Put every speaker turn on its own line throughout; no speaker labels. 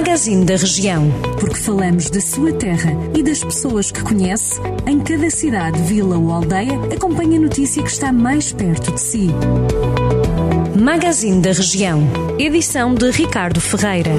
Magazine da Região.
Porque falamos da sua terra e das pessoas que conhece, em cada cidade, vila ou aldeia, acompanhe a notícia que está mais perto de si.
Magazine da Região. Edição de Ricardo Ferreira.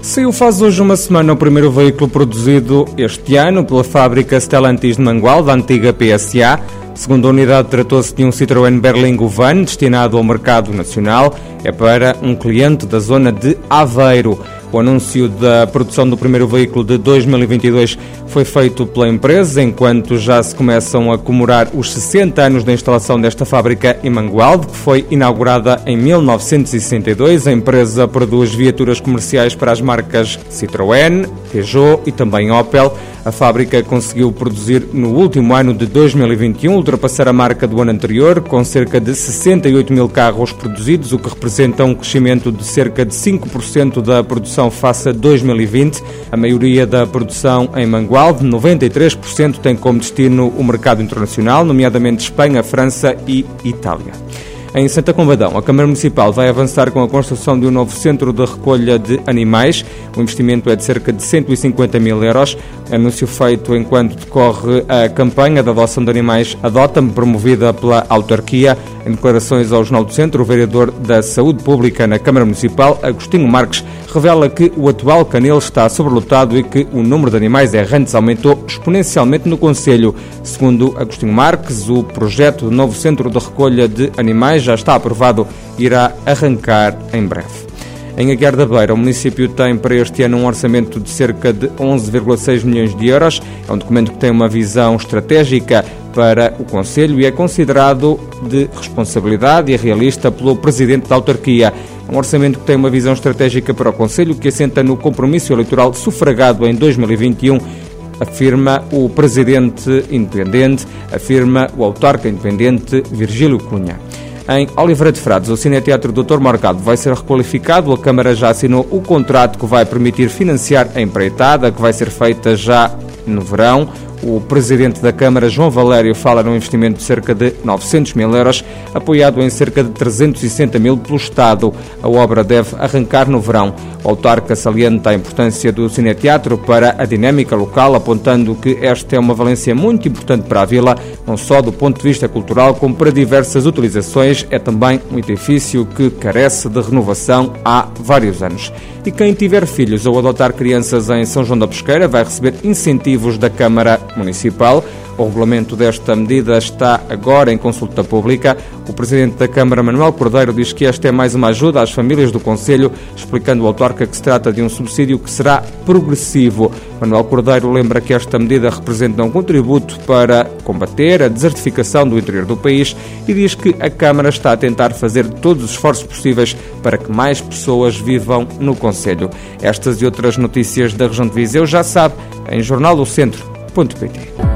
Saiu faz hoje uma semana o primeiro veículo produzido este ano pela fábrica Stellantis de Mangual, da antiga PSA. Segundo a unidade, tratou-se de um Citroën Berlingo Van destinado ao mercado nacional. É para um cliente da zona de Aveiro. O anúncio da produção do primeiro veículo de 2022 foi feito pela empresa, enquanto já se começam a comemorar os 60 anos da instalação desta fábrica em Mangualde, que foi inaugurada em 1962. A empresa produz viaturas comerciais para as marcas Citroën, Peugeot e também Opel. A fábrica conseguiu produzir no último ano de 2021, ultrapassar a marca do ano anterior, com cerca de 68 mil carros produzidos, o que representa um crescimento de cerca de 5% da produção face a 2020. A maioria da produção em Mangualde, 93%, tem como destino o mercado internacional, nomeadamente Espanha, França e Itália. Em Santa Combadão, a Câmara Municipal vai avançar com a construção de um novo centro de recolha de animais. O investimento é de cerca de 150 mil euros. Anúncio feito enquanto decorre a campanha da adoção de animais Adota-me, promovida pela autarquia. Em declarações ao Jornal do Centro, o vereador da Saúde Pública na Câmara Municipal, Agostinho Marques, revela que o atual canil está sobrelotado e que o número de animais errantes aumentou exponencialmente no Conselho. Segundo Agostinho Marques, o projeto do novo centro de recolha de animais já está aprovado irá arrancar em breve. Em Aguiar da Beira, o município tem para este ano um orçamento de cerca de 11,6 milhões de euros. É um documento que tem uma visão estratégica para o Conselho e é considerado de responsabilidade e realista pelo Presidente da Autarquia. Um orçamento que tem uma visão estratégica para o Conselho que assenta no compromisso eleitoral sufragado em 2021 afirma o presidente independente, afirma o autarca independente Virgílio Cunha. Em Oliveira de Frades, o Cineteatro Dr. Morgado vai ser requalificado. A Câmara já assinou o contrato que vai permitir financiar a empreitada, que vai ser feita já no verão. O presidente da Câmara, João Valério, fala num investimento de cerca de 900 mil euros, apoiado em cerca de 360 mil pelo Estado. A obra deve arrancar no verão. O autarca salienta a importância do cineteatro para a dinâmica local, apontando que esta é uma valência muito importante para a vila, não só do ponto de vista cultural, como para diversas utilizações. É também um edifício que carece de renovação há vários anos. E quem tiver filhos ou adotar crianças em São João da Pesqueira vai receber incentivos da Câmara Municipal. O regulamento desta medida está agora em consulta pública. O Presidente da Câmara, Manuel Cordeiro, diz que esta é mais uma ajuda às famílias do Conselho, explicando ao autarca que se trata de um subsídio que será progressivo. Manuel Cordeiro lembra que esta medida representa um contributo para combater a desertificação do interior do país e diz que a Câmara está a tentar fazer todos os esforços possíveis para que mais pessoas vivam no Conselho. Estas e outras notícias da região de Viseu já sabe em jornaldocentro.pt.